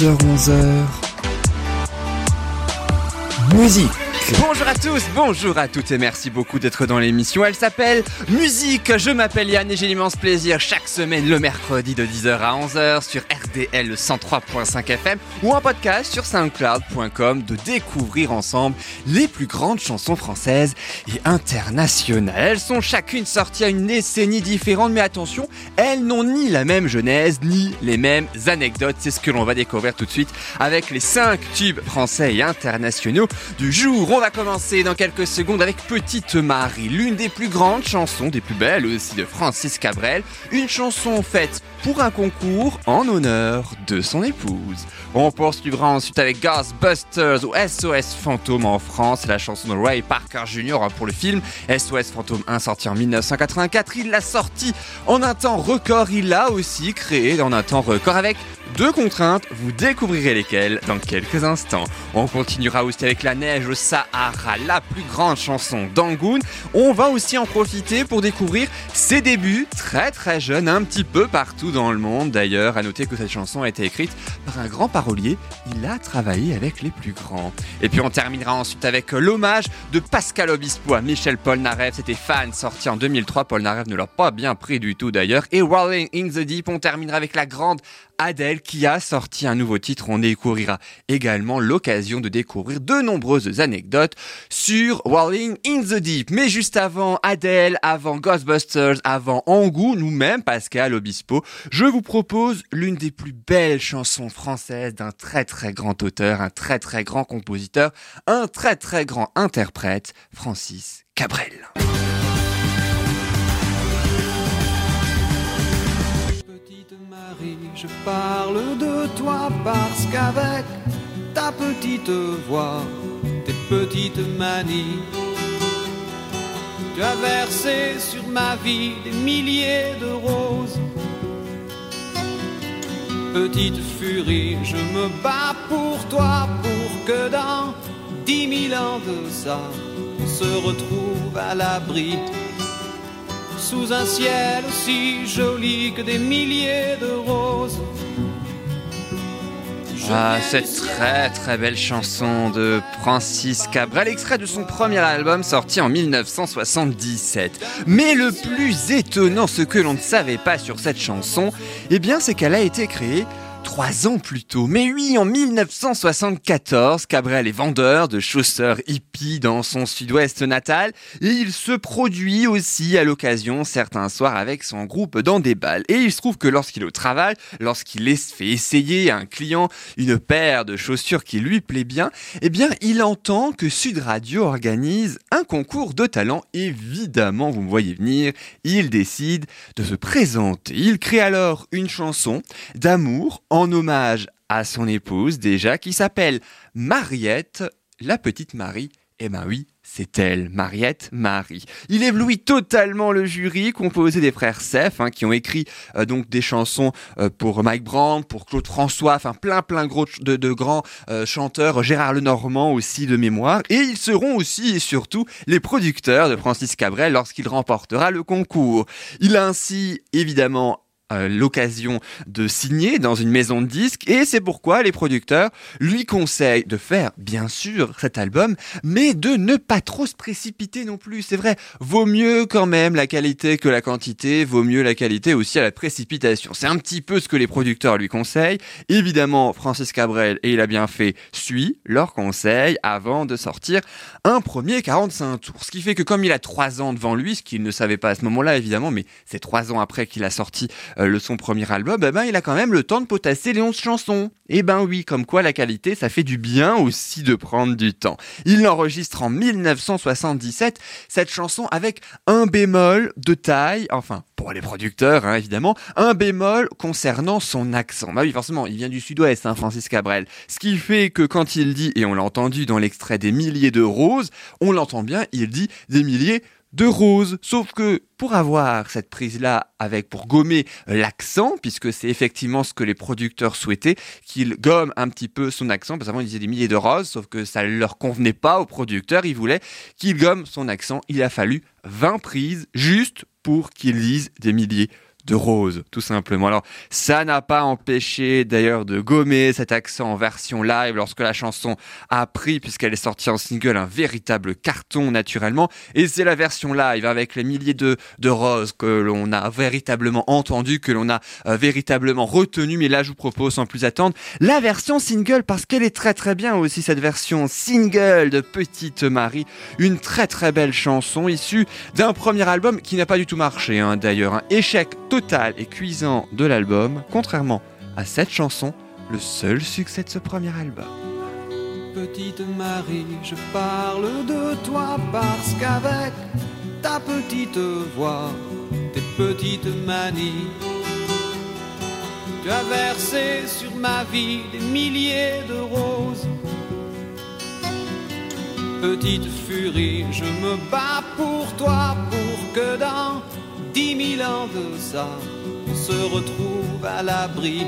10h-11h Musique Bonjour à tous, bonjour à toutes et merci beaucoup d'être dans l'émission. Elle s'appelle Musique. Je m'appelle Yann et j'ai l'immense plaisir chaque semaine le mercredi de 10h à 11h sur RDL 103.5 FM ou un podcast sur soundcloud.com de découvrir ensemble les plus grandes chansons françaises et internationales. Elles sont chacune sorties à une décennie différente mais attention, elles n'ont ni la même genèse ni les mêmes anecdotes. C'est ce que l'on va découvrir tout de suite avec les 5 tubes français et internationaux du jour. On va commencer dans quelques secondes avec Petite Marie, l'une des plus grandes chansons, des plus belles aussi de Francis Cabrel, une chanson faite pour un concours en honneur de son épouse. On poursuivra ensuite avec Ghostbusters ou SOS Fantôme en France, la chanson de Ray Parker Jr. pour le film SOS Fantôme 1 sorti en 1984. Il l'a sorti en un temps record, il l'a aussi créé en un temps record avec deux contraintes, vous découvrirez lesquelles dans quelques instants. On continuera aussi avec La neige au Sahara, la plus grande chanson d'Angoon. On va aussi en profiter pour découvrir ses débuts très très jeunes, un petit peu partout dans le monde d'ailleurs. À noter que cette chanson a été écrite par un grand parolier, il a travaillé avec les plus grands. Et puis on terminera ensuite avec l'hommage de Pascal Obispo à Michel Polnareff, c'était Fan, sorti en 2003. Polnareff ne l'a pas bien pris du tout d'ailleurs. Et Rolling in the Deep, on terminera avec la grande Adèle qui a sorti un nouveau titre. On découvrira également l'occasion de découvrir de nombreuses anecdotes sur Walling in the Deep. Mais juste avant Adèle, avant Ghostbusters, avant Angou, nous-mêmes, Pascal Obispo, je vous propose l'une des plus belles chansons françaises d'un très très grand auteur, un très très grand compositeur, un très très grand interprète, Francis Cabrel. Je parle de toi parce qu'avec ta petite voix, tes petites manies, tu as versé sur ma vie des milliers de roses. Petite furie, je me bats pour toi, pour que dans dix mille ans de ça, on se retrouve à l'abri sous un ciel aussi joli que des milliers de roses. Ah, cette très très belle chanson de Francis Cabrel, extrait de son premier album sorti en 1977. Mais le plus étonnant, ce que l'on ne savait pas sur cette chanson, eh bien c'est qu'elle a été créée Trois ans plus tôt, mais oui, en 1974, Cabrel est vendeur de chausseurs hippies dans son sud-ouest natal et il se produit aussi à l'occasion certains soirs avec son groupe dans des balles. Et il se trouve que lorsqu'il est au travail, lorsqu'il fait essayer à un client une paire de chaussures qui lui plaît bien, eh bien, il entend que Sud Radio organise un concours de talent. Évidemment, vous me voyez venir, il décide de se présenter. Il crée alors une chanson d'amour en hommage à son épouse déjà qui s'appelle Mariette, la petite Marie. Eh ben oui, c'est elle, Mariette Marie. Il éblouit totalement le jury, composé des frères Seff, hein, qui ont écrit euh, donc des chansons euh, pour Mike Brandt, pour Claude François, enfin plein plein gros de, de grands euh, chanteurs, Gérard Lenormand aussi de mémoire, et ils seront aussi et surtout les producteurs de Francis Cabrel lorsqu'il remportera le concours. Il a ainsi évidemment l'occasion de signer dans une maison de disques. Et c'est pourquoi les producteurs lui conseillent de faire bien sûr cet album mais de ne pas trop se précipiter non plus. C'est vrai vaut mieux quand même la qualité que la quantité vaut mieux la qualité aussi à la précipitation. C'est un petit peu ce que les producteurs lui conseillent. Évidemment Francis Cabrel et il a bien fait suit leurs conseils avant de sortir un premier 45 tours. Ce qui fait que comme il a trois ans devant lui ce qu'il ne savait pas à ce moment-là évidemment mais c'est trois ans après qu'il a sorti euh, le son premier album, eh ben il a quand même le temps de potasser les 11 chansons. Et ben oui, comme quoi la qualité, ça fait du bien aussi de prendre du temps. Il l'enregistre en 1977, cette chanson avec un bémol de taille, enfin pour les producteurs hein, évidemment, un bémol concernant son accent. Bah oui, forcément, il vient du sud-ouest, hein, Francis Cabrel. Ce qui fait que quand il dit, et on l'a entendu dans l'extrait des milliers de roses, on l'entend bien, il dit des milliers rose. Sauf que pour avoir cette prise-là avec, pour gommer l'accent, puisque c'est effectivement ce que les producteurs souhaitaient, qu'il gomme un petit peu son accent, parce qu'avant ils disaient des milliers de roses, sauf que ça ne leur convenait pas aux producteurs, ils voulaient qu'il gomme son accent. Il a fallu 20 prises juste pour qu'il dise des milliers de Rose, tout simplement. Alors, ça n'a pas empêché d'ailleurs de gommer cet accent en version live lorsque la chanson a pris, puisqu'elle est sortie en single, un véritable carton naturellement. Et c'est la version live avec les milliers de, de Rose que l'on a véritablement entendu, que l'on a euh, véritablement retenu. Mais là, je vous propose sans plus attendre la version single parce qu'elle est très très bien aussi, cette version single de Petite Marie. Une très très belle chanson issue d'un premier album qui n'a pas du tout marché hein, d'ailleurs. Un échec total et cuisant de l'album, contrairement à cette chanson, le seul succès de ce premier album. Petite Marie, je parle de toi parce qu'avec ta petite voix, tes petites manies, tu as versé sur ma vie des milliers de roses. Petite furie, je me bats pour toi, pour que dans dix mille ans de ça, on se retrouve à l'abri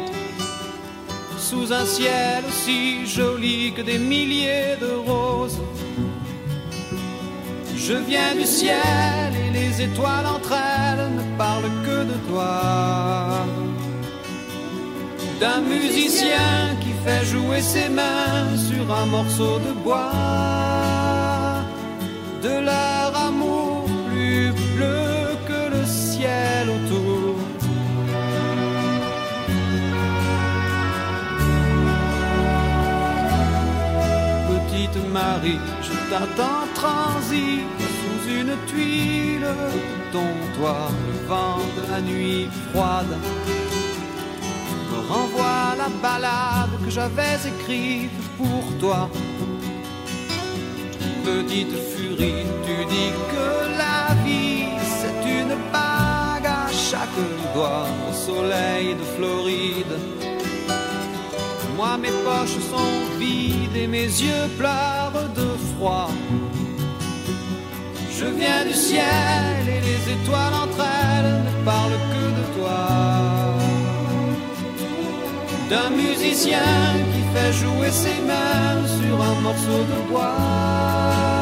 sous un ciel aussi joli que des milliers de roses. Je viens du ciel et les étoiles entre elles ne parlent que de toi. D'un musicien qui fait jouer ses mains sur un morceau de bois. De leur amour autour. Petite Marie, je t'attends transi sous une tuile ton toit. Le vent de la nuit froide me renvoie la balade que j'avais écrite pour toi. Petite furie, tu dis que la vie chaque doigt au soleil de Floride. Moi mes poches sont vides et mes yeux pleurent de froid. Je viens du ciel et les étoiles entre elles ne parlent que de toi. D'un musicien qui fait jouer ses mains sur un morceau de bois.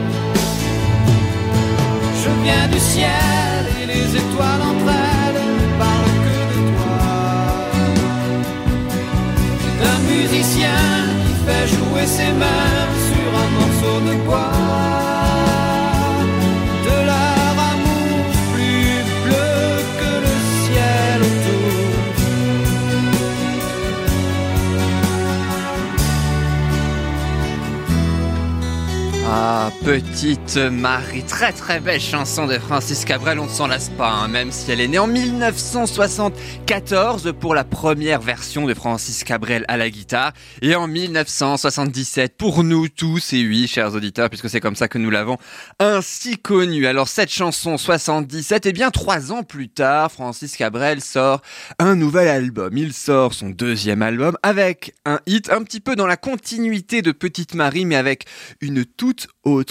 Du ciel et les étoiles entre elles parlent que de toi. D'un musicien qui fait jouer ses mains sur un morceau de bois. De leur amour plus bleu que le ciel autour. Ah, petite Marie, très très belle chanson de Francis Cabrel, on ne s'en lasse pas, hein, même si elle est née en 1974 pour la première version de Francis Cabrel à la guitare, et en 1977 pour nous tous, et oui, chers auditeurs, puisque c'est comme ça que nous l'avons ainsi connu. Alors cette chanson 77, et bien trois ans plus tard, Francis Cabrel sort un nouvel album. Il sort son deuxième album avec un hit un petit peu dans la continuité de Petite Marie, mais avec une toute autre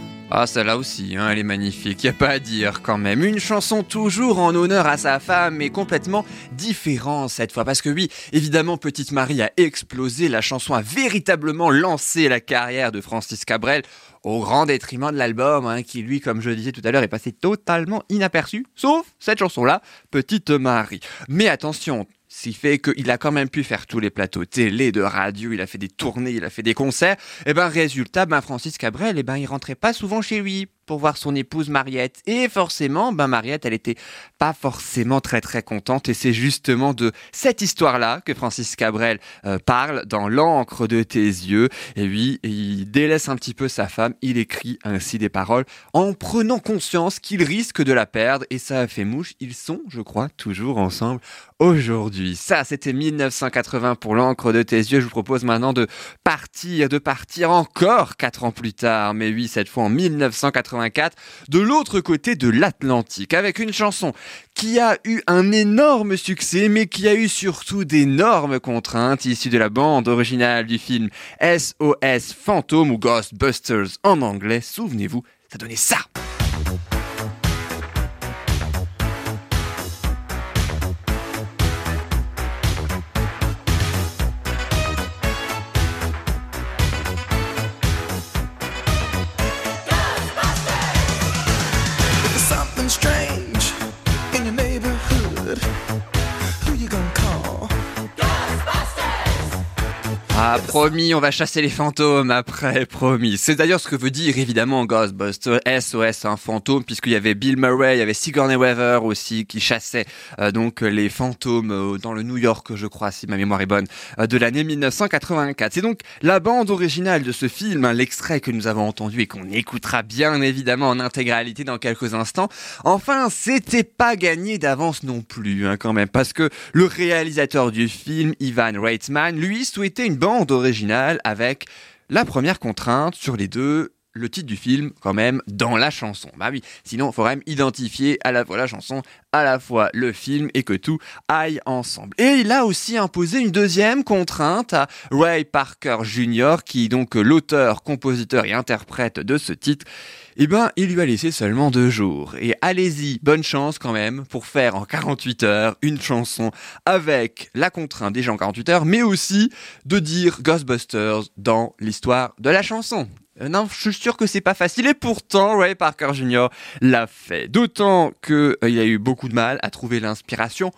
Ah, celle-là aussi, hein, elle est magnifique, y a pas à dire quand même. Une chanson toujours en honneur à sa femme, mais complètement différente cette fois. Parce que oui, évidemment, Petite Marie a explosé, la chanson a véritablement lancé la carrière de Francis Cabrel au grand détriment de l'album, hein, qui lui, comme je disais tout à l'heure, est passé totalement inaperçu, sauf cette chanson-là, Petite Marie. Mais attention, ce qui fait qu'il a quand même pu faire tous les plateaux télé, de radio, il a fait des tournées, il a fait des concerts. Et eh ben résultat, ben Francis Cabrel, et eh ben il rentrait pas souvent chez lui pour voir son épouse Mariette. Et forcément, ben Mariette, elle était pas forcément très très contente. Et c'est justement de cette histoire-là que Francis Cabrel euh, parle dans l'encre de tes yeux. Et oui, il délaisse un petit peu sa femme. Il écrit ainsi des paroles en prenant conscience qu'il risque de la perdre. Et ça a fait mouche. Ils sont, je crois, toujours ensemble aujourd'hui. Ça, c'était 1980 pour l'encre de tes yeux. Je vous propose maintenant de partir, de partir encore quatre ans plus tard. Mais oui, cette fois en 1980 de l'autre côté de l'Atlantique, avec une chanson qui a eu un énorme succès, mais qui a eu surtout d'énormes contraintes issues de la bande originale du film SOS Phantom ou Ghostbusters en anglais. Souvenez-vous, ça donnait ça. Promis, on va chasser les fantômes après, promis. C'est d'ailleurs ce que veut dire évidemment Ghostbusters, SOS, un fantôme, puisqu'il y avait Bill Murray, il y avait Sigourney Weaver aussi qui chassait euh, donc les fantômes euh, dans le New York, je crois, si ma mémoire est bonne, euh, de l'année 1984. C'est donc la bande originale de ce film, hein, l'extrait que nous avons entendu et qu'on écoutera bien évidemment en intégralité dans quelques instants. Enfin, c'était pas gagné d'avance non plus, hein, quand même, parce que le réalisateur du film, Ivan Reitman, lui souhaitait une bande originale avec la première contrainte sur les deux, le titre du film quand même dans la chanson. Bah oui, sinon il faut même identifier à la fois la chanson, à la fois le film et que tout aille ensemble. Et il a aussi imposé une deuxième contrainte à Ray Parker Jr. qui est donc l'auteur, compositeur et interprète de ce titre eh ben, il lui a laissé seulement deux jours. Et allez-y, bonne chance quand même pour faire en 48 heures une chanson avec la contrainte des gens en 48 heures, mais aussi de dire Ghostbusters dans l'histoire de la chanson. Euh, non, je suis sûr que c'est pas facile et pourtant Ray Parker Jr. l'a fait. D'autant qu'il euh, il a eu beaucoup de mal à trouver l'inspiration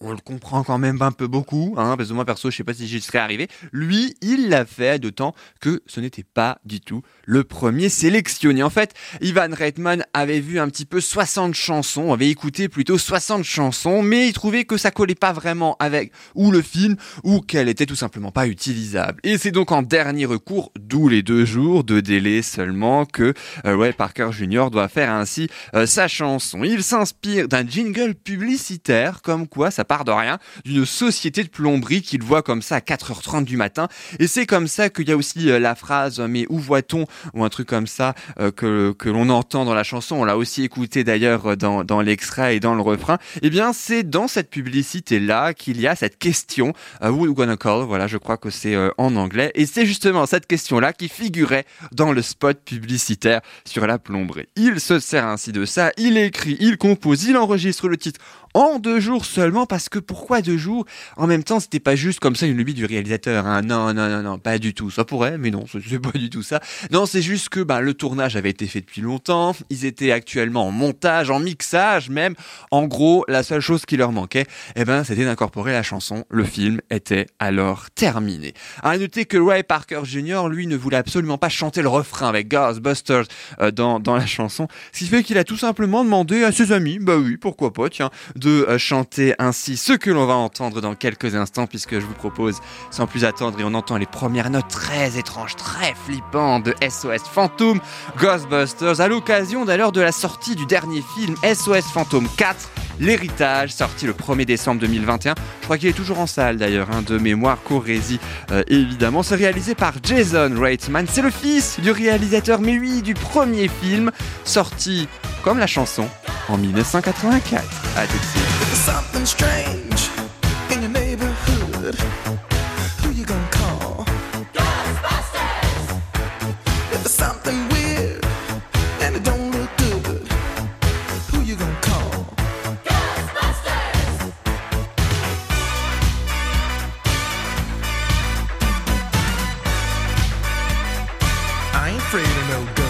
on le comprend quand même un peu beaucoup, hein, parce que moi perso, je sais pas si j'y serais arrivé. Lui, il l'a fait, d'autant que ce n'était pas du tout le premier sélectionné. En fait, Ivan Reitman avait vu un petit peu 60 chansons, avait écouté plutôt 60 chansons, mais il trouvait que ça collait pas vraiment avec ou le film, ou qu'elle était tout simplement pas utilisable. Et c'est donc en dernier recours, d'où les deux jours de délai seulement, que euh, Parker Jr. doit faire ainsi euh, sa chanson. Il s'inspire d'un jingle publicitaire, comme quoi ça part de rien, d'une société de plomberie qu'il voit comme ça à 4h30 du matin. Et c'est comme ça qu'il y a aussi euh, la phrase mais où voit-on ou un truc comme ça euh, que, que l'on entend dans la chanson. On l'a aussi écouté d'ailleurs euh, dans, dans l'extrait et dans le refrain. Eh bien, c'est dans cette publicité-là qu'il y a cette question, uh, who you gonna call? Voilà, je crois que c'est en anglais. Et c'est justement cette question-là qui figurait dans le spot publicitaire sur la plomberie. Il se sert ainsi de ça, il écrit, il compose, il enregistre le titre en deux jours seulement parce que pourquoi deux jours? En même temps, c'était pas juste comme ça une lubie du réalisateur. Hein. Non, non, non, non, pas du tout. Ça pourrait, mais non, c'est pas du tout ça. Non, c'est juste que ben, le tournage avait été fait depuis longtemps. Ils étaient actuellement en montage, en mixage même. En gros, la seule chose qui leur manquait, eh ben, c'était d'incorporer la chanson. Le film était alors terminé. À noter que Ray Parker Jr. lui ne voulait absolument pas chanter le refrain avec Ghostbusters euh, dans, dans la chanson, ce qui fait qu'il a tout simplement demandé à ses amis, bah oui, pourquoi pas, tiens, de euh, chanter ainsi ce que l'on va entendre dans quelques instants puisque je vous propose sans plus attendre et on entend les premières notes très étranges, très flippantes de SOS Phantom Ghostbusters à l'occasion d'ailleurs de la sortie du dernier film SOS Phantom 4 L'héritage, sorti le 1er décembre 2021. Je crois qu'il est toujours en salle d'ailleurs, hein, de mémoire Corésie euh, évidemment. C'est réalisé par Jason Reitman. C'est le fils du réalisateur, mais oui, du premier film, sorti comme la chanson en 1984. À tout de suite. Afraid of no ghosts.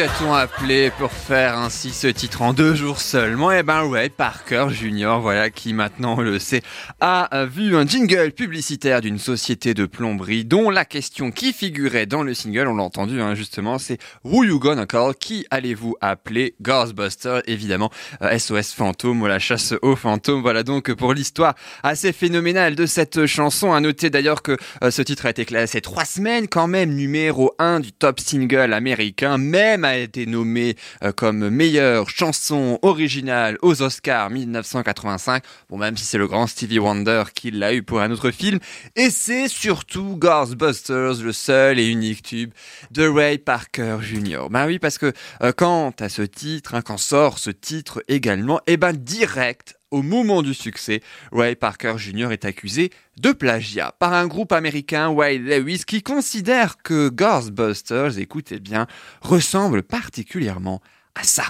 A-t-on appelé pour faire ainsi ce titre en deux jours seulement? Eh ben Ray Parker Jr., voilà, qui maintenant on le sait, a euh, vu un jingle publicitaire d'une société de plomberie dont la question qui figurait dans le single, on l'a entendu hein, justement, c'est Who you gonna call? Qui allez-vous appeler? Ghostbusters, évidemment, SOS fantôme la chasse aux fantômes. Voilà donc pour l'histoire assez phénoménale de cette chanson. À noter d'ailleurs que euh, ce titre a été classé trois semaines quand même numéro 1 du top single américain, même a été nommé euh, comme meilleure chanson originale aux Oscars 1985. Bon, même si c'est le grand Stevie Wonder qui l'a eu pour un autre film. Et c'est surtout Ghostbusters, le seul et unique tube de Ray Parker Jr. Ben oui, parce que euh, quand à ce titre, hein, quand sort ce titre également, et ben direct au moment du succès, Ray Parker Jr. est accusé de plagiat par un groupe américain, Wild Lewis, qui considère que Ghostbusters, écoutez bien, ressemble particulièrement à ça.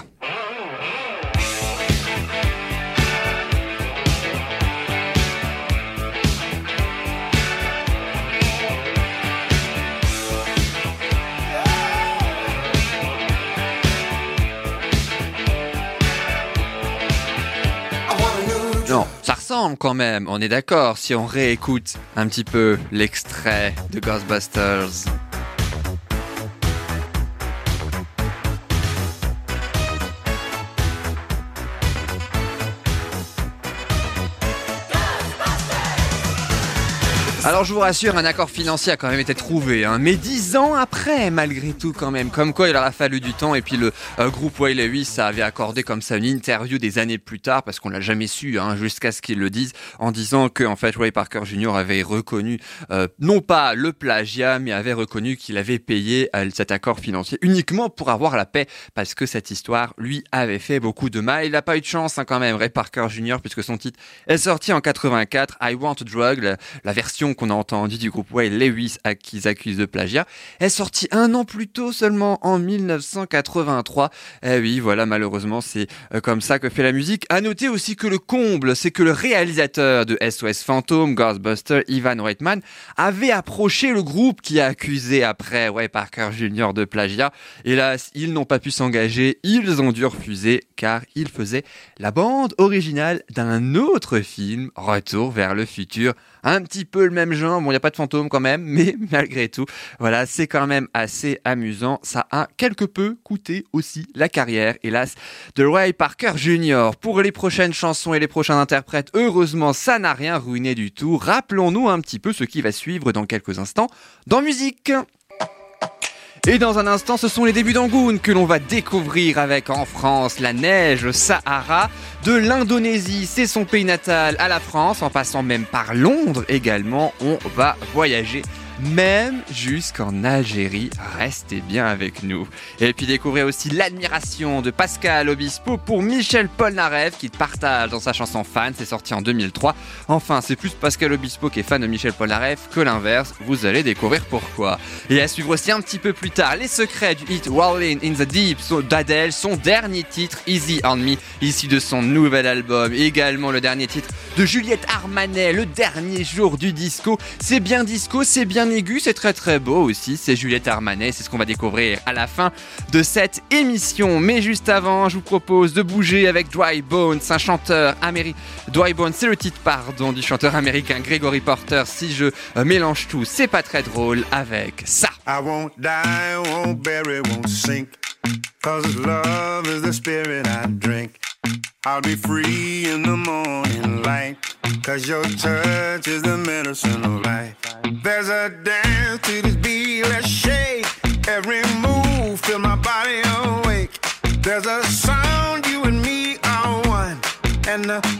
Ça ressemble quand même, on est d'accord si on réécoute un petit peu l'extrait de Ghostbusters. Alors je vous rassure, un accord financier a quand même été trouvé, hein, mais dix ans après, malgré tout quand même. Comme quoi, il aura fallu du temps et puis le euh, groupe Way Lewis ça avait accordé comme ça une interview des années plus tard parce qu'on l'a jamais su, hein, jusqu'à ce qu'ils le disent, en disant que en fait Ray Parker Jr. avait reconnu euh, non pas le plagiat, mais avait reconnu qu'il avait payé euh, cet accord financier uniquement pour avoir la paix, parce que cette histoire lui avait fait beaucoup de mal. Il n'a pas eu de chance hein, quand même, Ray Parker Jr. puisque son titre est sorti en 84, I Want a Drug, la version qu'on a entendue du groupe Way Lewis à qu'ils accusent de plagiat, est sortie un an plus tôt seulement en 1983. Eh oui, voilà, malheureusement, c'est euh, comme ça que fait la musique. À noter aussi que le comble, c'est que le réalisateur de SOS Phantom, Ghostbuster, Ivan Reitman, avait approché le groupe qui a accusé après Way Parker Jr. de plagiat. Hélas, ils n'ont pas pu s'engager, ils ont dû refuser car ils faisaient la bande originale d'un autre film, Retour vers le futur. Un petit peu le même genre, bon, il n'y a pas de fantôme quand même, mais malgré tout, voilà, c'est quand même assez amusant. Ça a quelque peu coûté aussi la carrière, hélas, de Ray Parker Jr. Pour les prochaines chansons et les prochains interprètes, heureusement, ça n'a rien ruiné du tout. Rappelons-nous un petit peu ce qui va suivre dans quelques instants dans musique. Et dans un instant, ce sont les débuts d'Angoon que l'on va découvrir avec en France la neige Sahara, de l'Indonésie, c'est son pays natal, à la France, en passant même par Londres également, on va voyager même jusqu'en Algérie. Restez bien avec nous. Et puis découvrez aussi l'admiration de Pascal Obispo pour Michel Polnareff qui partage dans sa chanson Fan, c'est sorti en 2003. Enfin, c'est plus Pascal Obispo qui est fan de Michel Polnareff que l'inverse, vous allez découvrir pourquoi. Et à suivre aussi un petit peu plus tard, les secrets du hit Rolling in the Deep d'Adèle, son dernier titre Easy on Me, issu de son nouvel album, également le dernier titre de Juliette Armanet, le dernier jour du disco. C'est bien disco, c'est bien c'est très très beau aussi. C'est Juliette Armanet, c'est ce qu'on va découvrir à la fin de cette émission. Mais juste avant, je vous propose de bouger avec Dry Bones, un chanteur américain. Dry Bones, c'est le titre, pardon, du chanteur américain Gregory Porter. Si je euh, mélange tout, c'est pas très drôle avec ça. I won't die, won't. Cause love is the spirit I drink. I'll be free in the morning light. Cause your touch is the medicine of life. There's a dance to this beat, let's shake. Every move, feel my body awake. There's a sound, you and me are one. And the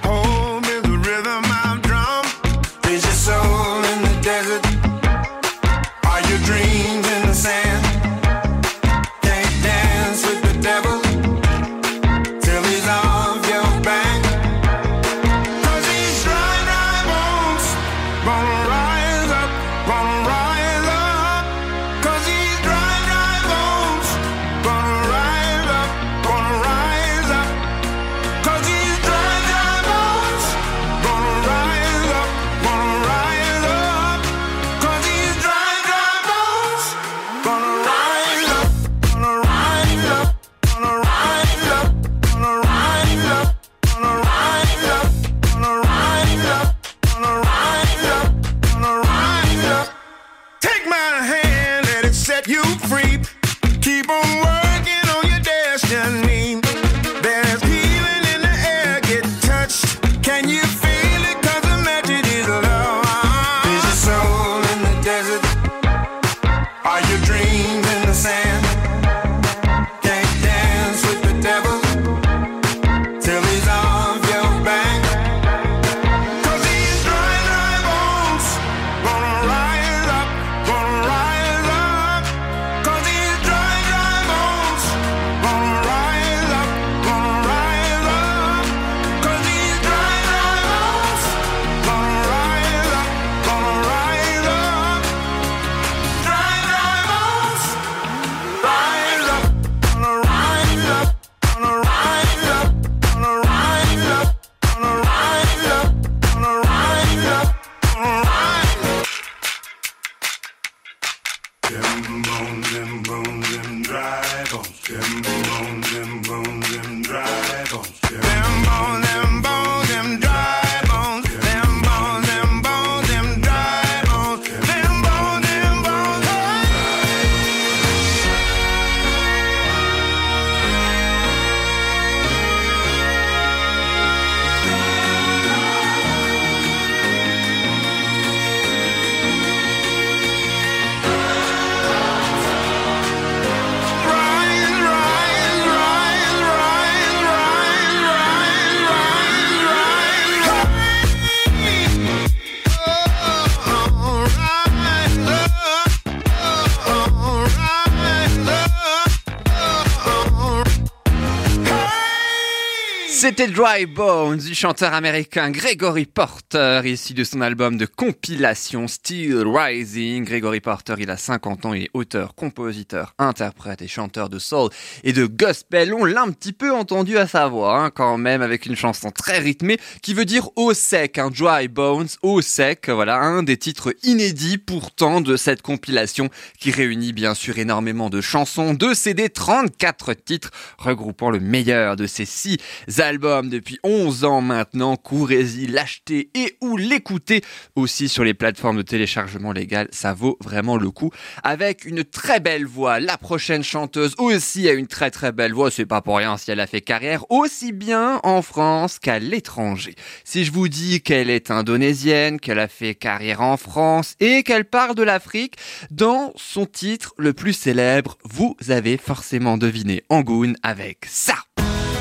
C'était Dry Bones du chanteur américain Gregory Porter, issu de son album de compilation Still Rising. Gregory Porter, il a 50 ans, il est auteur, compositeur, interprète et chanteur de soul et de gospel. On l'a un petit peu entendu à sa voix, hein, quand même, avec une chanson très rythmée qui veut dire au sec, un Dry Bones, au sec. Voilà, un des titres inédits pourtant de cette compilation qui réunit bien sûr énormément de chansons, de CD, 34 titres regroupant le meilleur de ces six albums depuis 11 ans maintenant. Courez-y, l'acheter et ou l'écouter aussi sur les plateformes de téléchargement légal. Ça vaut vraiment le coup. Avec une très belle voix. La prochaine chanteuse aussi a une très très belle voix. C'est pas pour rien si elle a fait carrière aussi bien en France qu'à l'étranger. Si je vous dis qu'elle est indonésienne, qu'elle a fait carrière en France et qu'elle parle de l'Afrique, dans son titre le plus célèbre, vous avez forcément deviné Angoon avec ça.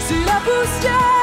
Si la poussière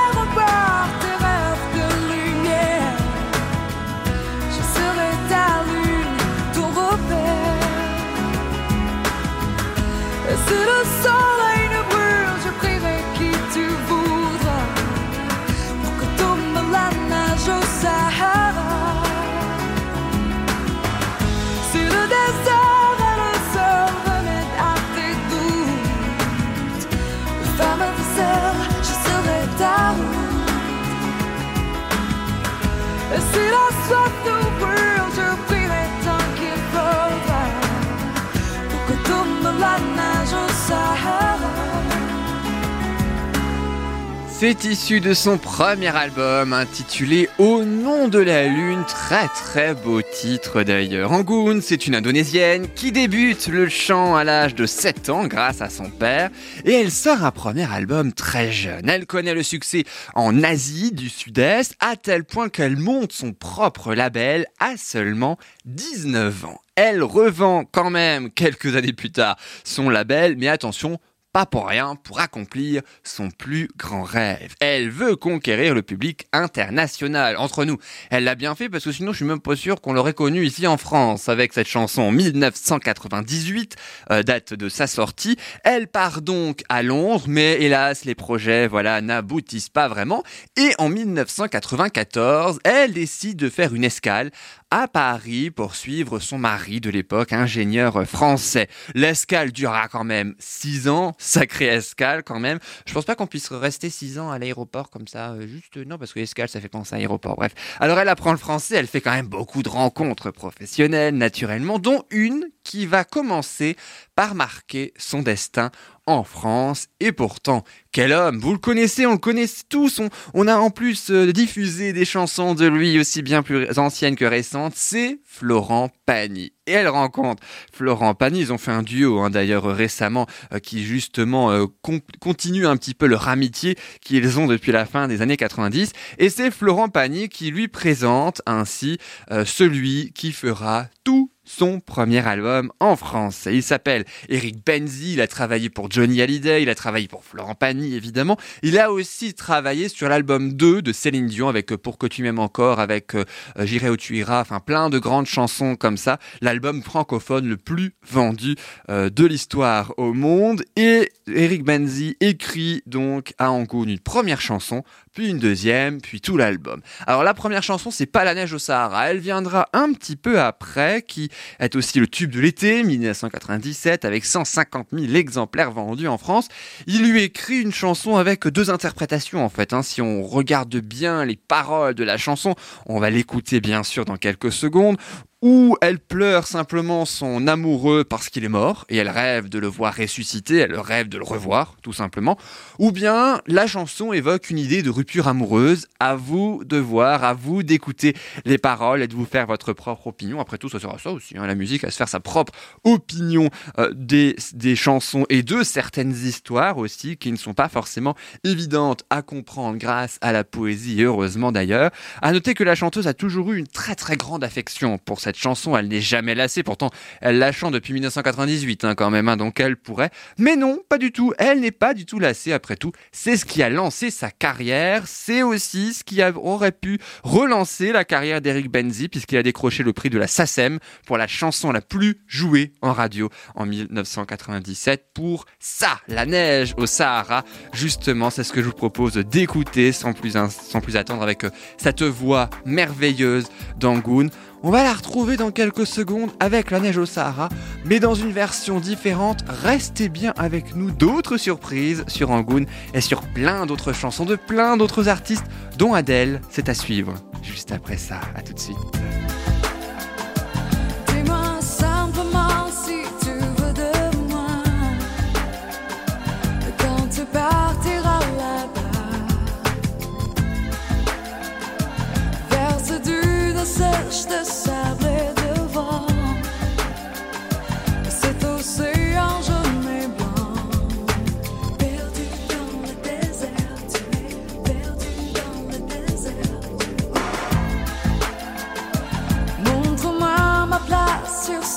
C'est issu de son premier album intitulé Au nom de la lune, très très beau titre d'ailleurs. Angoon, c'est une indonésienne qui débute le chant à l'âge de 7 ans grâce à son père et elle sort un premier album très jeune. Elle connaît le succès en Asie du Sud-Est à tel point qu'elle monte son propre label à seulement 19 ans. Elle revend quand même quelques années plus tard son label, mais attention, pas pour rien, pour accomplir son plus grand rêve. Elle veut conquérir le public international. Entre nous, elle l'a bien fait parce que sinon je suis même pas sûr qu'on l'aurait connu ici en France avec cette chanson en 1998, euh, date de sa sortie. Elle part donc à Londres, mais hélas les projets voilà n'aboutissent pas vraiment. Et en 1994, elle décide de faire une escale à Paris pour suivre son mari de l'époque, ingénieur français. L'escale durera quand même six ans, sacrée escale quand même. Je pense pas qu'on puisse rester six ans à l'aéroport comme ça, euh, juste non parce que escale ça fait penser à aéroport. Bref, alors elle apprend le français, elle fait quand même beaucoup de rencontres professionnelles naturellement, dont une qui va commencer par marquer son destin en France. Et pourtant, quel homme Vous le connaissez, on le connaît tous. On, on a en plus euh, diffusé des chansons de lui aussi bien plus anciennes que récentes. C'est Florent Pagny. Et elle rencontre Florent Pagny. Ils ont fait un duo hein, d'ailleurs récemment euh, qui justement euh, con- continue un petit peu leur amitié qu'ils ont depuis la fin des années 90. Et c'est Florent Pagny qui lui présente ainsi euh, celui qui fera tout son premier album en France. Il s'appelle Eric Benzi, il a travaillé pour Johnny Hallyday, il a travaillé pour Florent Pagny évidemment. Il a aussi travaillé sur l'album 2 de Céline Dion avec euh, Pour que tu m'aimes encore, avec euh, euh, J'irai où tu iras, enfin plein de grandes chansons comme ça. L'album francophone le plus vendu de l'histoire au monde. Et Eric Benzi écrit donc à Angoon une première chanson, puis une deuxième, puis tout l'album. Alors la première chanson, c'est pas la neige au Sahara. Elle viendra un petit peu après, qui est aussi le tube de l'été, 1997, avec 150 000 exemplaires vendus en France. Il lui écrit une chanson avec deux interprétations en fait. hein. Si on regarde bien les paroles de la chanson, on va l'écouter bien sûr dans quelques secondes où elle pleure simplement son amoureux parce qu'il est mort et elle rêve de le voir ressusciter, elle rêve de le revoir tout simplement, ou bien la chanson évoque une idée de rupture amoureuse, à vous de voir, à vous d'écouter les paroles et de vous faire votre propre opinion. Après tout, ce sera ça aussi, hein, la musique, à se faire sa propre opinion euh, des, des chansons et de certaines histoires aussi qui ne sont pas forcément évidentes à comprendre grâce à la poésie, heureusement d'ailleurs. À noter que la chanteuse a toujours eu une très très grande affection pour cette chanson, elle n'est jamais lassée, pourtant elle la chante depuis 1998 hein, quand même, hein, donc elle pourrait. Mais non, pas du tout, elle n'est pas du tout lassée après tout, c'est ce qui a lancé sa carrière c'est aussi ce qui aurait pu relancer la carrière d'Eric Benzi puisqu'il a décroché le prix de la SACEM pour la chanson la plus jouée en radio en 1997 pour ça, la neige au Sahara. Justement, c'est ce que je vous propose d'écouter sans plus, sans plus attendre avec euh, cette voix merveilleuse d'Angoun. On va la retrouver dans quelques secondes avec la neige au Sahara, mais dans une version différente. Restez bien avec nous, d'autres surprises sur Angoun et sur plein d'autres chansons de plein d'autres artistes, dont Adèle. C'est à suivre juste après ça. À tout de suite.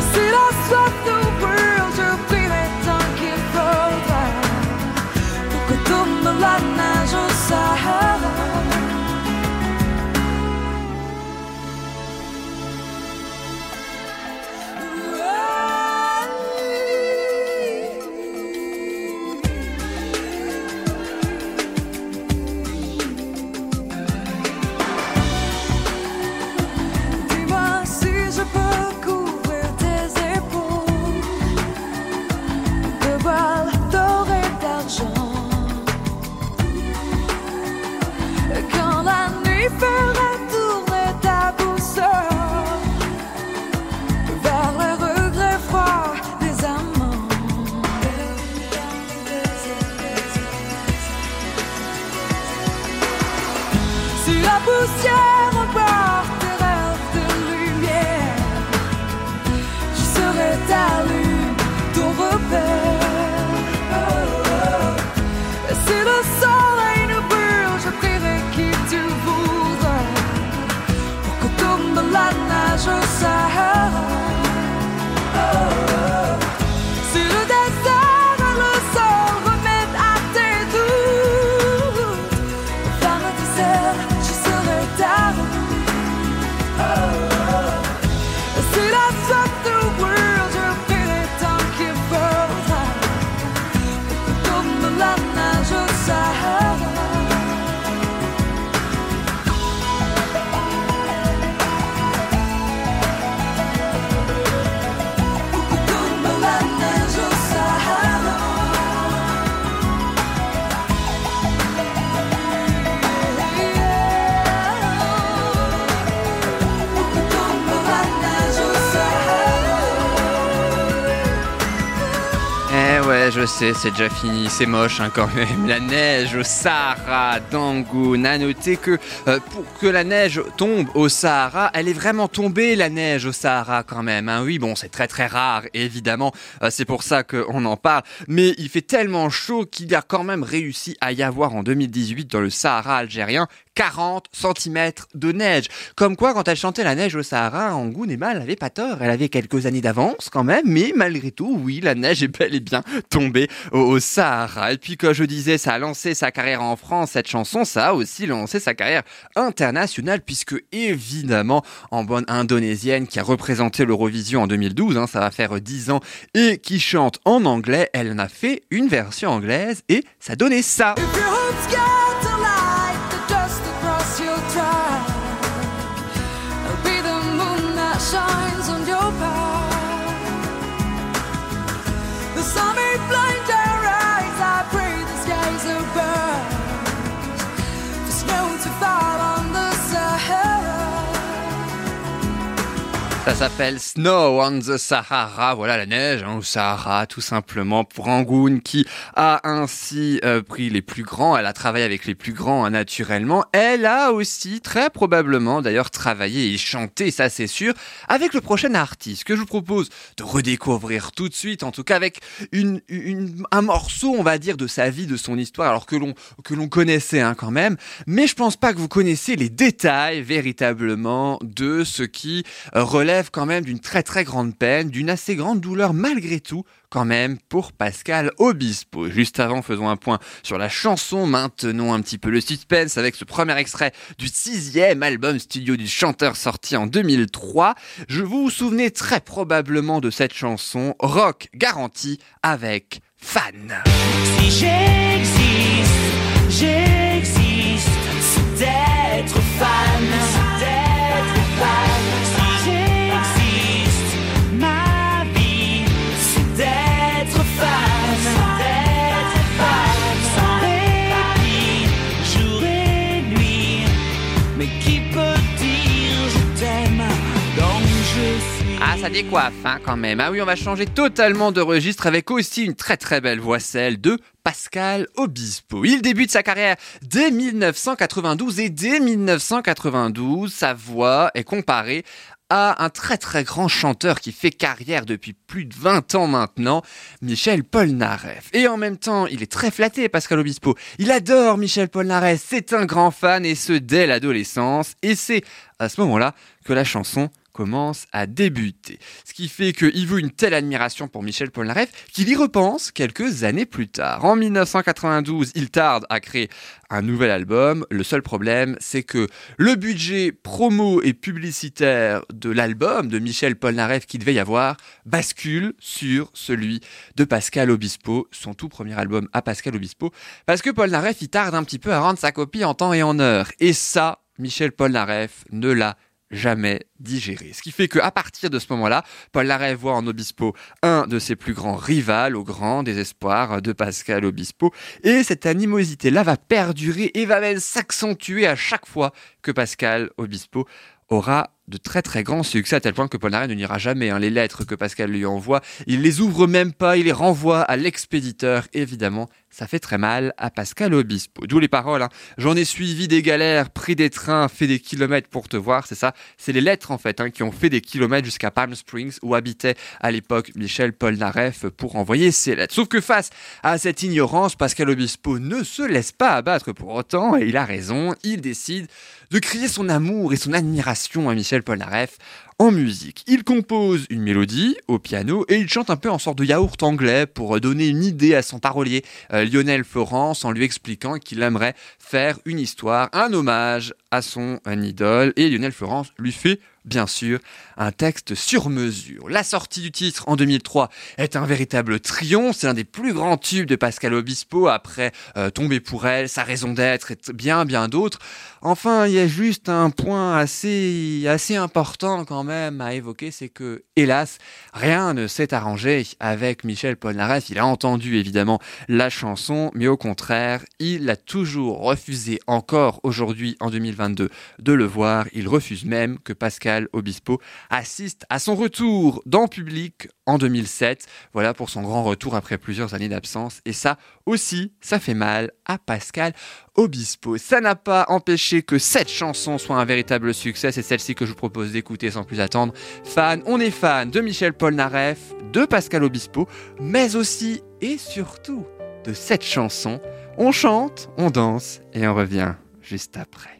Et si la soif nous je sais, c'est déjà fini, c'est moche hein, quand même. La neige au Sahara d'Angoun. À noter que euh, pour que la neige tombe au Sahara, elle est vraiment tombée la neige au Sahara quand même. Hein. Oui, bon, c'est très très rare, évidemment. Euh, c'est pour ça qu'on en parle. Mais il fait tellement chaud qu'il a quand même réussi à y avoir en 2018 dans le Sahara algérien 40 cm de neige. Comme quoi, quand elle chantait la neige au Sahara, Angoun Emma, elle avait pas tort. Elle avait quelques années d'avance quand même, mais malgré tout, oui, la neige est bel et bien tombée au, Sahara. Et puis, comme je disais, ça a lancé sa carrière en France, cette chanson, ça a aussi lancé sa carrière internationale, puisque évidemment, en bonne indonésienne qui a représenté l'Eurovision en 2012, hein, ça va faire 10 ans, et qui chante en anglais, elle en a fait une version anglaise, et ça donnait ça. Ça s'appelle Snow on the Sahara, voilà la neige hein, Sahara tout simplement pour Angoun qui a ainsi euh, pris les plus grands, elle a travaillé avec les plus grands hein, naturellement, elle a aussi très probablement d'ailleurs travaillé et chanté, ça c'est sûr, avec le prochain artiste que je vous propose de redécouvrir tout de suite, en tout cas avec un morceau on va dire de sa vie, de son histoire, alors que l'on que l'on connaissait hein, quand même, mais je pense pas que vous connaissez les détails véritablement de ce qui euh, quand même d'une très très grande peine, d'une assez grande douleur malgré tout quand même pour Pascal Obispo. Juste avant, faisons un point sur la chanson, maintenons un petit peu le suspense avec ce premier extrait du sixième album studio du chanteur sorti en 2003. Je vous souvenez très probablement de cette chanson, Rock Garantie avec Fan. Si j'existe, fan, ça décoiffe, hein, quand même. Ah oui, on va changer totalement de registre avec aussi une très très belle voix, celle de Pascal Obispo. Il débute sa carrière dès 1992 et dès 1992, sa voix est comparée à un très très grand chanteur qui fait carrière depuis plus de 20 ans maintenant, Michel Polnareff. Et en même temps, il est très flatté, Pascal Obispo. Il adore Michel Polnareff, c'est un grand fan et ce dès l'adolescence. Et c'est à ce moment-là que la chanson commence à débuter. Ce qui fait qu'il veut une telle admiration pour Michel Polnareff qu'il y repense quelques années plus tard. En 1992, il tarde à créer un nouvel album. Le seul problème, c'est que le budget promo et publicitaire de l'album de Michel Polnareff qu'il devait y avoir bascule sur celui de Pascal Obispo, son tout premier album à Pascal Obispo, parce que Polnareff, il tarde un petit peu à rendre sa copie en temps et en heure. Et ça, Michel Polnareff ne l'a jamais digéré. Ce qui fait qu'à partir de ce moment-là, Paul Larrey voit en Obispo un de ses plus grands rivales au grand désespoir de Pascal Obispo. Et cette animosité-là va perdurer et va même s'accentuer à chaque fois que Pascal Obispo aura de très très grands succès à tel point que Paul Narey ne lira jamais hein, les lettres que Pascal lui envoie. Il les ouvre même pas, il les renvoie à l'expéditeur. Évidemment, ça fait très mal à Pascal Obispo. D'où les paroles. hein. J'en ai suivi des galères, pris des trains, fait des kilomètres pour te voir. C'est ça. C'est les lettres en fait hein, qui ont fait des kilomètres jusqu'à Palm Springs où habitait à l'époque Michel Polnareff pour envoyer ses lettres. Sauf que face à cette ignorance, Pascal Obispo ne se laisse pas abattre pour autant et il a raison. Il décide de crier son amour et son admiration à Michel Polnareff en musique. Il compose une mélodie au piano et il chante un peu en sorte de yaourt anglais pour donner une idée à son parolier euh, Lionel Florence en lui expliquant qu'il aimerait faire une histoire, un hommage à son idole et Lionel Florence lui fait bien sûr un texte sur mesure. La sortie du titre en 2003 est un véritable triomphe, c'est l'un des plus grands tubes de Pascal Obispo après euh, Tomber pour elle, Sa raison d'être et bien bien d'autres. Enfin, il y a juste un point assez assez important quand même à évoquer, c'est que hélas, rien ne s'est arrangé avec Michel Polnareff. Il a entendu évidemment la chanson, mais au contraire, il a toujours refusé encore aujourd'hui en 2022 de le voir. Il refuse même que Pascal Obispo assiste à son retour dans public en 2007. Voilà pour son grand retour après plusieurs années d'absence. Et ça aussi, ça fait mal à Pascal Obispo. Ça n'a pas empêché que cette chanson soit un véritable succès. C'est celle-ci que je vous propose d'écouter sans plus attendre. Fan, on est fan de Michel Polnareff, de Pascal Obispo, mais aussi et surtout de cette chanson. On chante, on danse et on revient juste après.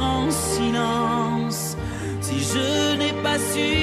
en silence. Si je n'ai pas su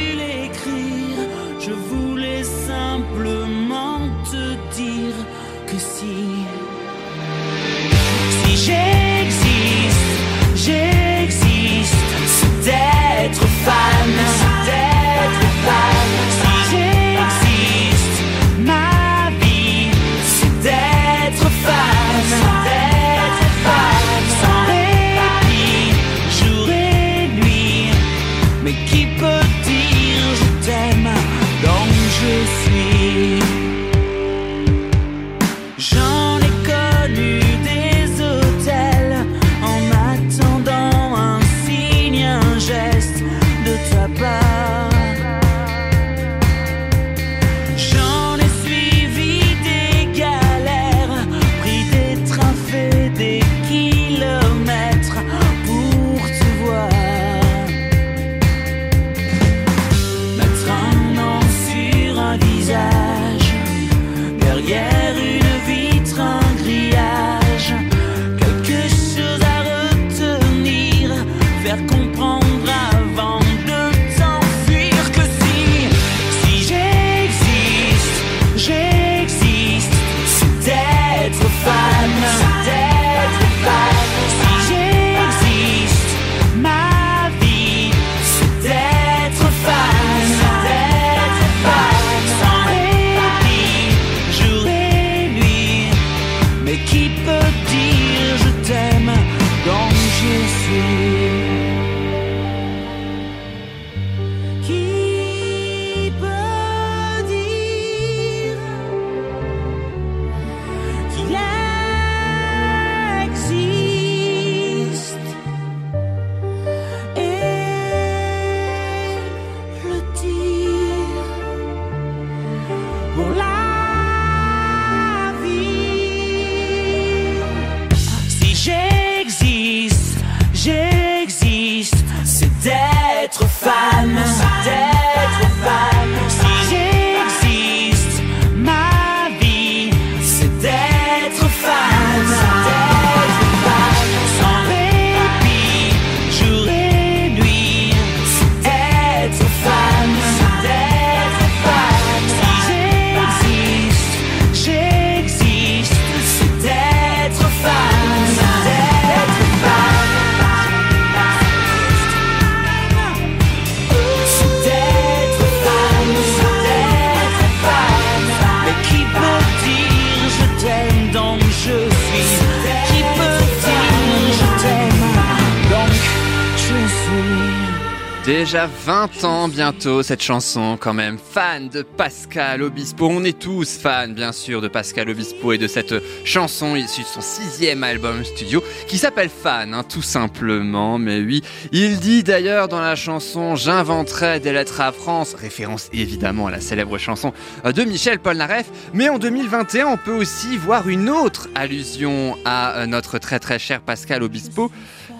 20 bientôt cette chanson quand même. Fan de Pascal Obispo. On est tous fans bien sûr de Pascal Obispo et de cette chanson issue de son sixième album studio qui s'appelle Fan hein, tout simplement. Mais oui, il dit d'ailleurs dans la chanson J'inventerai des lettres à France, référence évidemment à la célèbre chanson de Michel Polnareff. Mais en 2021 on peut aussi voir une autre allusion à euh, notre très très cher Pascal Obispo.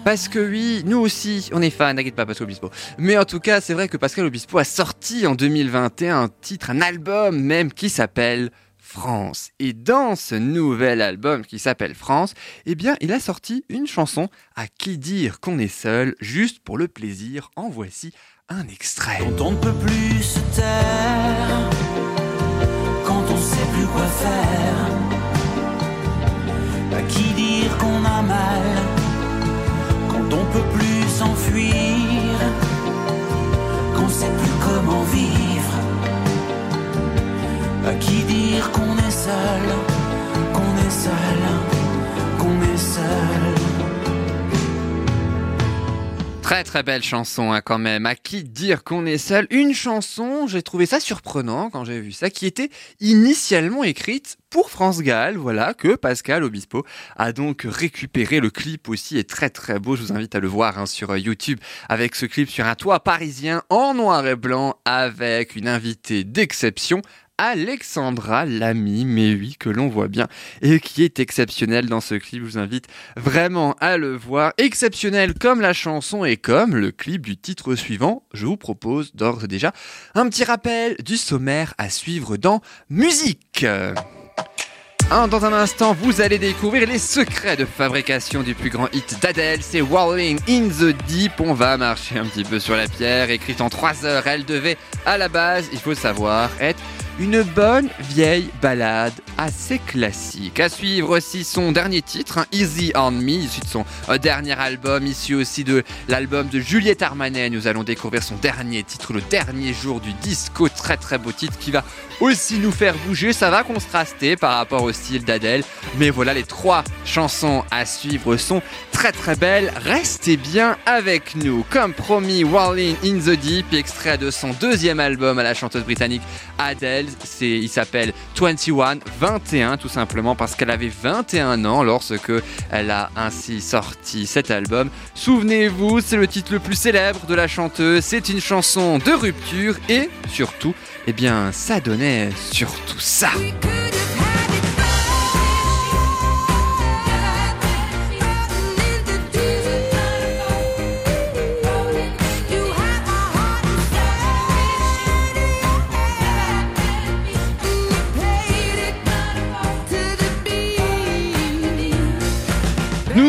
Parce que oui, nous aussi, on est fans, n'inquiète pas Pascal Obispo. Mais en tout cas, c'est vrai que Pascal Obispo a sorti en 2021 un titre, un album même qui s'appelle France. Et dans ce nouvel album qui s'appelle France, eh bien, il a sorti une chanson à qui dire qu'on est seul, juste pour le plaisir. En voici un extrait. Quand on ne peut plus se taire, quand on sait plus quoi faire, à qui dire qu'on a mal, quand on peut plus s'enfuir, qu'on sait plus comment vivre, à qui dire qu'on est seul, qu'on est seul, qu'on est seul? Très très belle chanson hein, quand même. À qui dire qu'on est seul? Une chanson, j'ai trouvé ça surprenant quand j'ai vu ça, qui était initialement écrite pour France Gall. Voilà que Pascal Obispo a donc récupéré. Le clip aussi est très très beau. Je vous invite à le voir hein, sur euh, YouTube avec ce clip sur un toit parisien en noir et blanc avec une invitée d'exception. Alexandra Lamy, mais oui, que l'on voit bien, et qui est exceptionnelle dans ce clip. Je vous invite vraiment à le voir. Exceptionnel comme la chanson et comme le clip du titre suivant. Je vous propose d'ores et déjà un petit rappel du sommaire à suivre dans musique. Dans un instant, vous allez découvrir les secrets de fabrication du plus grand hit d'Adèle, c'est Walling in the Deep. On va marcher un petit peu sur la pierre, écrite en 3 heures. Elle devait, à la base, il faut savoir, être une bonne vieille balade assez classique. À suivre aussi son dernier titre, hein, Easy on Me, issu de son euh, dernier album, issu aussi de l'album de Juliette Armanet. Nous allons découvrir son dernier titre, le dernier jour du disco, très très beau titre qui va aussi nous faire bouger. Ça va contraster par rapport au style d'Adèle, mais voilà les trois chansons à suivre sont très très belles. Restez bien avec nous. Comme promis, Walling in the Deep, extrait de son deuxième album à la chanteuse britannique Adele. Il s'appelle 21, 21 tout simplement parce qu'elle avait 21 ans lorsque elle a ainsi sorti cet album. Souvenez-vous, c'est le titre le plus célèbre de la chanteuse. C'est une chanson de rupture et surtout, eh bien, ça donnait surtout ça.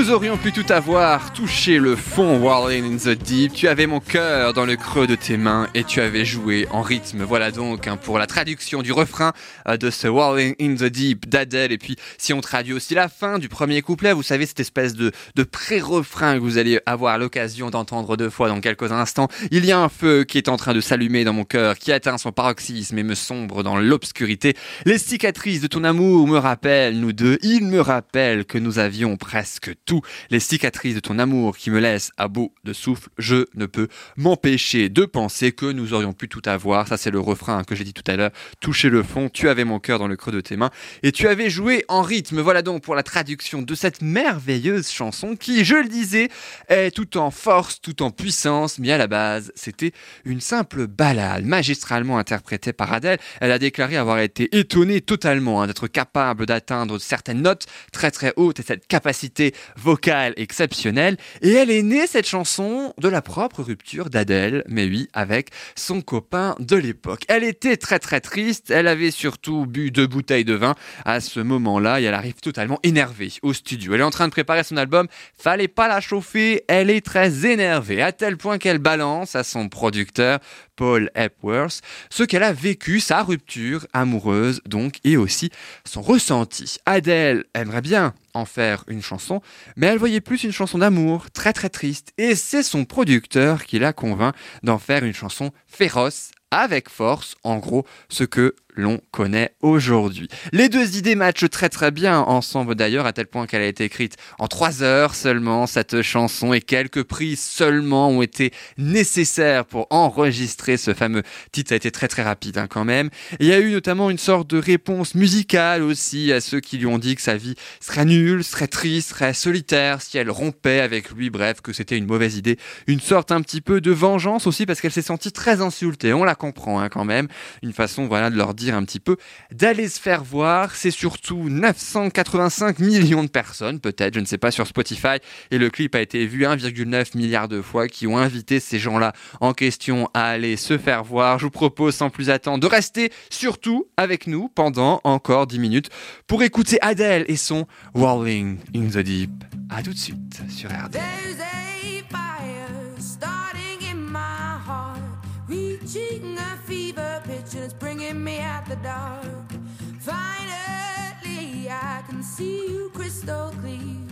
Nous aurions pu tout avoir, touché le fond, Whirling in the Deep. Tu avais mon cœur dans le creux de tes mains et tu avais joué en rythme. Voilà donc hein, pour la traduction du refrain euh, de ce Whirling in the Deep d'Adèle. Et puis, si on traduit aussi la fin du premier couplet, vous savez, cette espèce de, de pré-refrain que vous allez avoir l'occasion d'entendre deux fois dans quelques instants. Il y a un feu qui est en train de s'allumer dans mon cœur, qui atteint son paroxysme et me sombre dans l'obscurité. Les cicatrices de ton amour me rappellent, nous deux. Il me rappelle que nous avions presque tout. Les cicatrices de ton amour qui me laissent à bout de souffle, je ne peux m'empêcher de penser que nous aurions pu tout avoir. Ça, c'est le refrain que j'ai dit tout à l'heure. Toucher le fond, tu avais mon cœur dans le creux de tes mains et tu avais joué en rythme. Voilà donc pour la traduction de cette merveilleuse chanson qui, je le disais, est tout en force, tout en puissance, mais à la base, c'était une simple balade magistralement interprétée par Adèle. Elle a déclaré avoir été étonnée totalement hein, d'être capable d'atteindre certaines notes très très hautes et cette capacité vocale exceptionnelle. Et elle est née, cette chanson, de la propre rupture d'Adèle, mais oui, avec son copain de l'époque. Elle était très très triste, elle avait surtout bu deux bouteilles de vin à ce moment-là et elle arrive totalement énervée au studio. Elle est en train de préparer son album, fallait pas la chauffer, elle est très énervée, à tel point qu'elle balance à son producteur Paul Epworth, ce qu'elle a vécu, sa rupture amoureuse donc, et aussi son ressenti. Adèle aimerait bien en faire une chanson, mais elle voyait plus une chanson d'amour, très très triste, et c'est son producteur qui la convainc d'en faire une chanson féroce, avec force, en gros, ce que l'on connaît aujourd'hui. Les deux idées matchent très très bien ensemble d'ailleurs, à tel point qu'elle a été écrite en trois heures seulement, cette chanson, et quelques prises seulement ont été nécessaires pour enregistrer ce fameux titre. Ça a été très très rapide hein, quand même. Il y a eu notamment une sorte de réponse musicale aussi à ceux qui lui ont dit que sa vie serait nulle, serait triste, serait solitaire si elle rompait avec lui, bref, que c'était une mauvaise idée. Une sorte un petit peu de vengeance aussi parce qu'elle s'est sentie très insultée, on la comprend hein, quand même. Une façon voilà de leur dire un petit peu d'aller se faire voir. C'est surtout 985 millions de personnes, peut-être, je ne sais pas, sur Spotify. Et le clip a été vu 1,9 milliard de fois qui ont invité ces gens-là en question à aller se faire voir. Je vous propose sans plus attendre de rester surtout avec nous pendant encore 10 minutes pour écouter Adele et son Walling in the Deep. À tout de suite sur RD. A a the dark. Finally, I can see you crystal clear.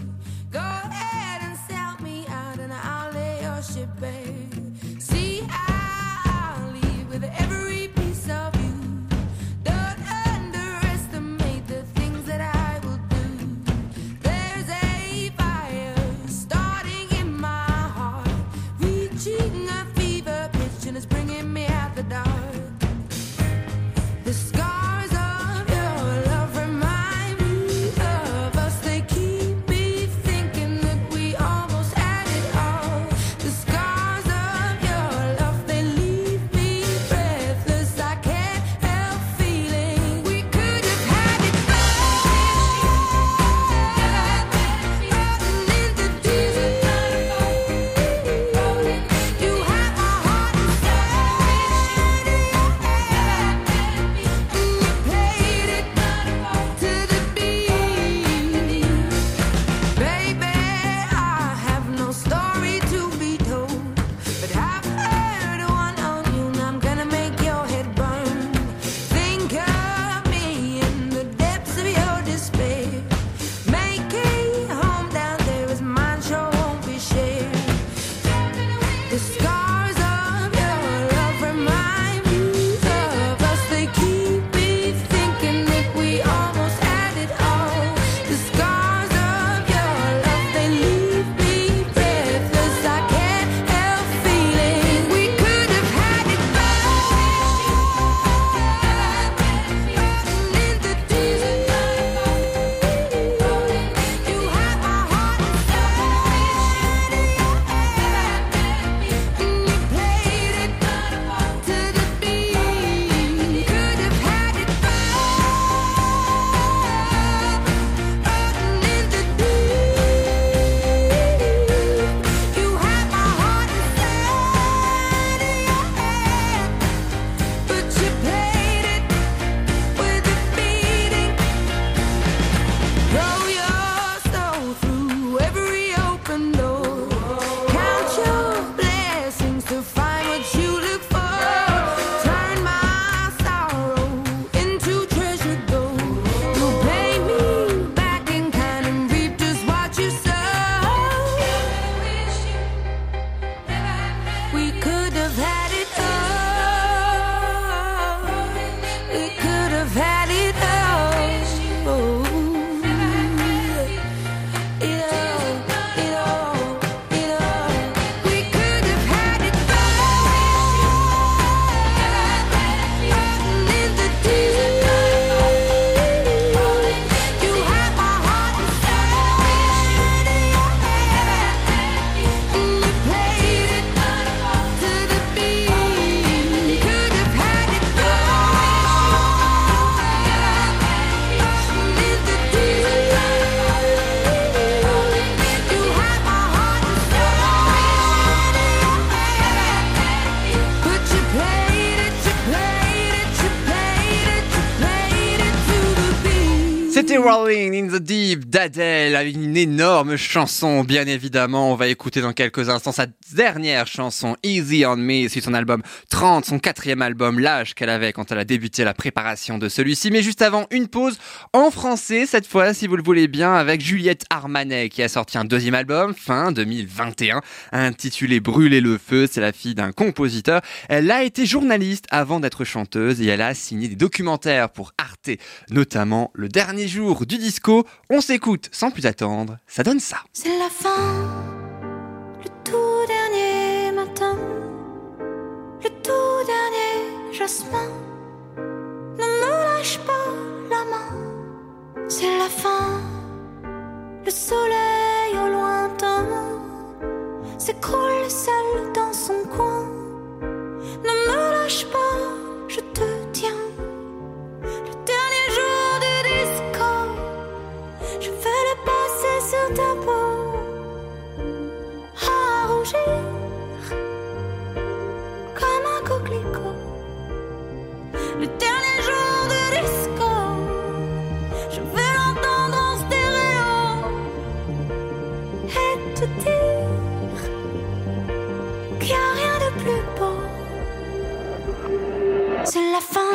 C'était Rolling the Deep d'Adèle une énorme chanson, bien évidemment. On va écouter dans quelques instants sa dernière chanson, Easy on Me, c'est son album 30, son quatrième album, l'âge qu'elle avait quand elle a débuté la préparation de celui-ci. Mais juste avant, une pause en français, cette fois, si vous le voulez bien, avec Juliette Armanet, qui a sorti un deuxième album, fin 2021, intitulé Brûler le feu. C'est la fille d'un compositeur. Elle a été journaliste avant d'être chanteuse et elle a signé des documentaires pour Arte, notamment Le dernier jour du disco. On s'écoute sans plus attendre, ça donne ça. C'est la fin, le tout dernier matin, le tout dernier jasmin. Ne me lâche pas la main, c'est la fin, le soleil au lointain s'écroule seul dans son coin. Ne me lâche pas, je te tiens. Sur ta peau à rougir comme un coquelicot. Le dernier jour de disco, je vais l'entendre en stéréo et te dire qu'il n'y a rien de plus beau. C'est la fin,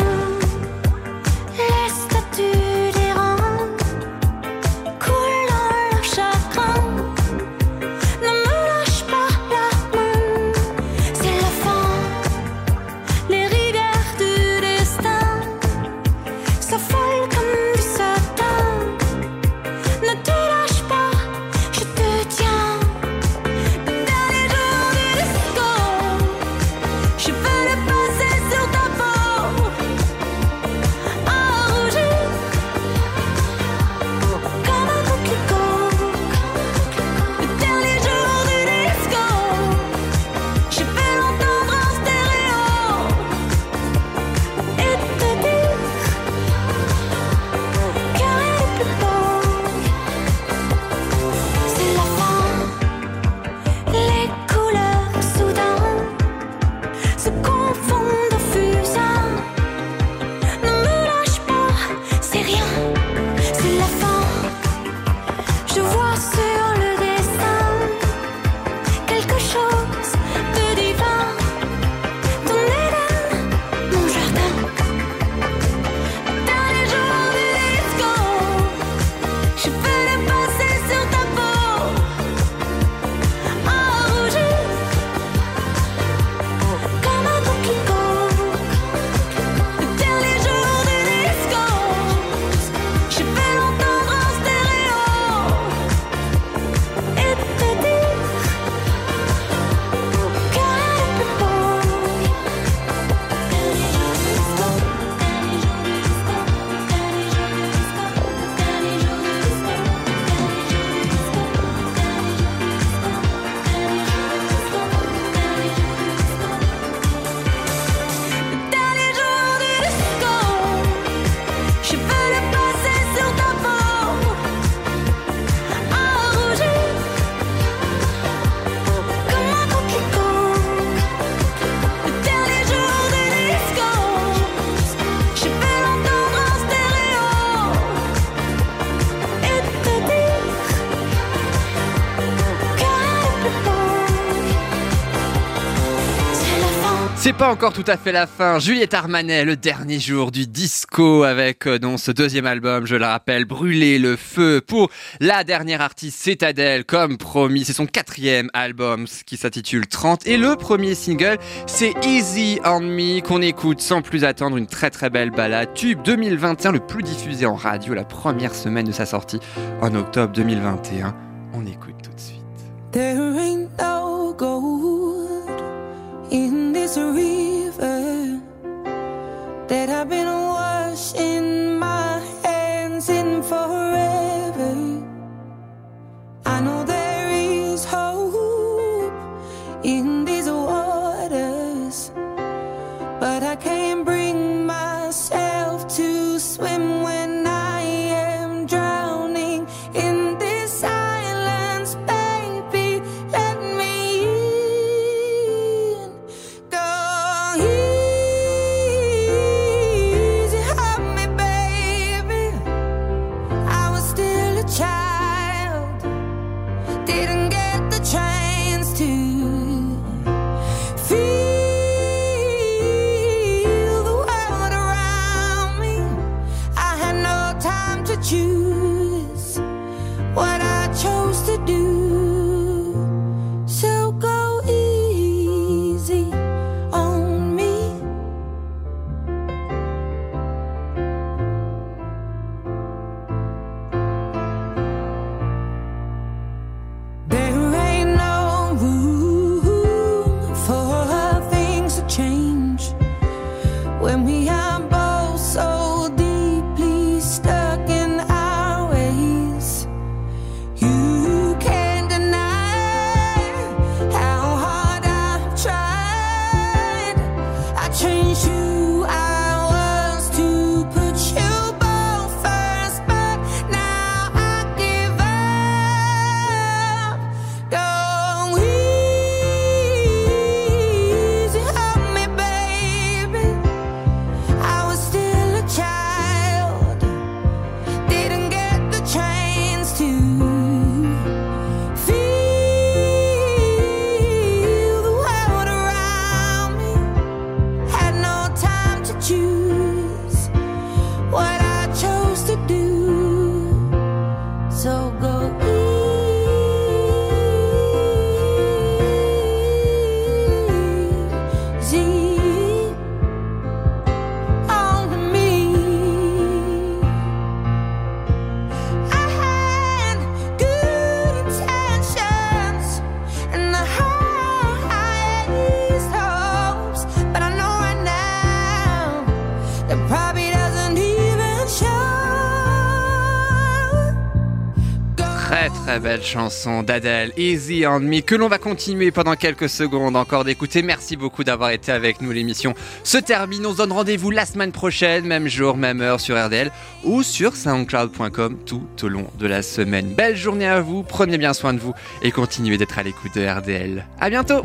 pas encore tout à fait la fin. Juliette Armanet, le dernier jour du disco avec euh, donc ce deuxième album, je le rappelle, Brûler le feu pour la dernière artiste, c'est Adèle, comme promis. C'est son quatrième album qui s'intitule 30 et le premier single, c'est Easy on Me qu'on écoute sans plus attendre. Une très très belle balade. Tube 2021, le plus diffusé en radio, la première semaine de sa sortie en octobre 2021. On écoute tout de suite. There ain't no in this river that I've been washing my hands in forever. I know there chanson d'Adèle, Easy on Me, que l'on va continuer pendant quelques secondes encore d'écouter. Merci beaucoup d'avoir été avec nous. L'émission se termine. On se donne rendez-vous la semaine prochaine, même jour, même heure sur RDL ou sur soundcloud.com tout au long de la semaine. Belle journée à vous, prenez bien soin de vous et continuez d'être à l'écoute de RDL. À bientôt!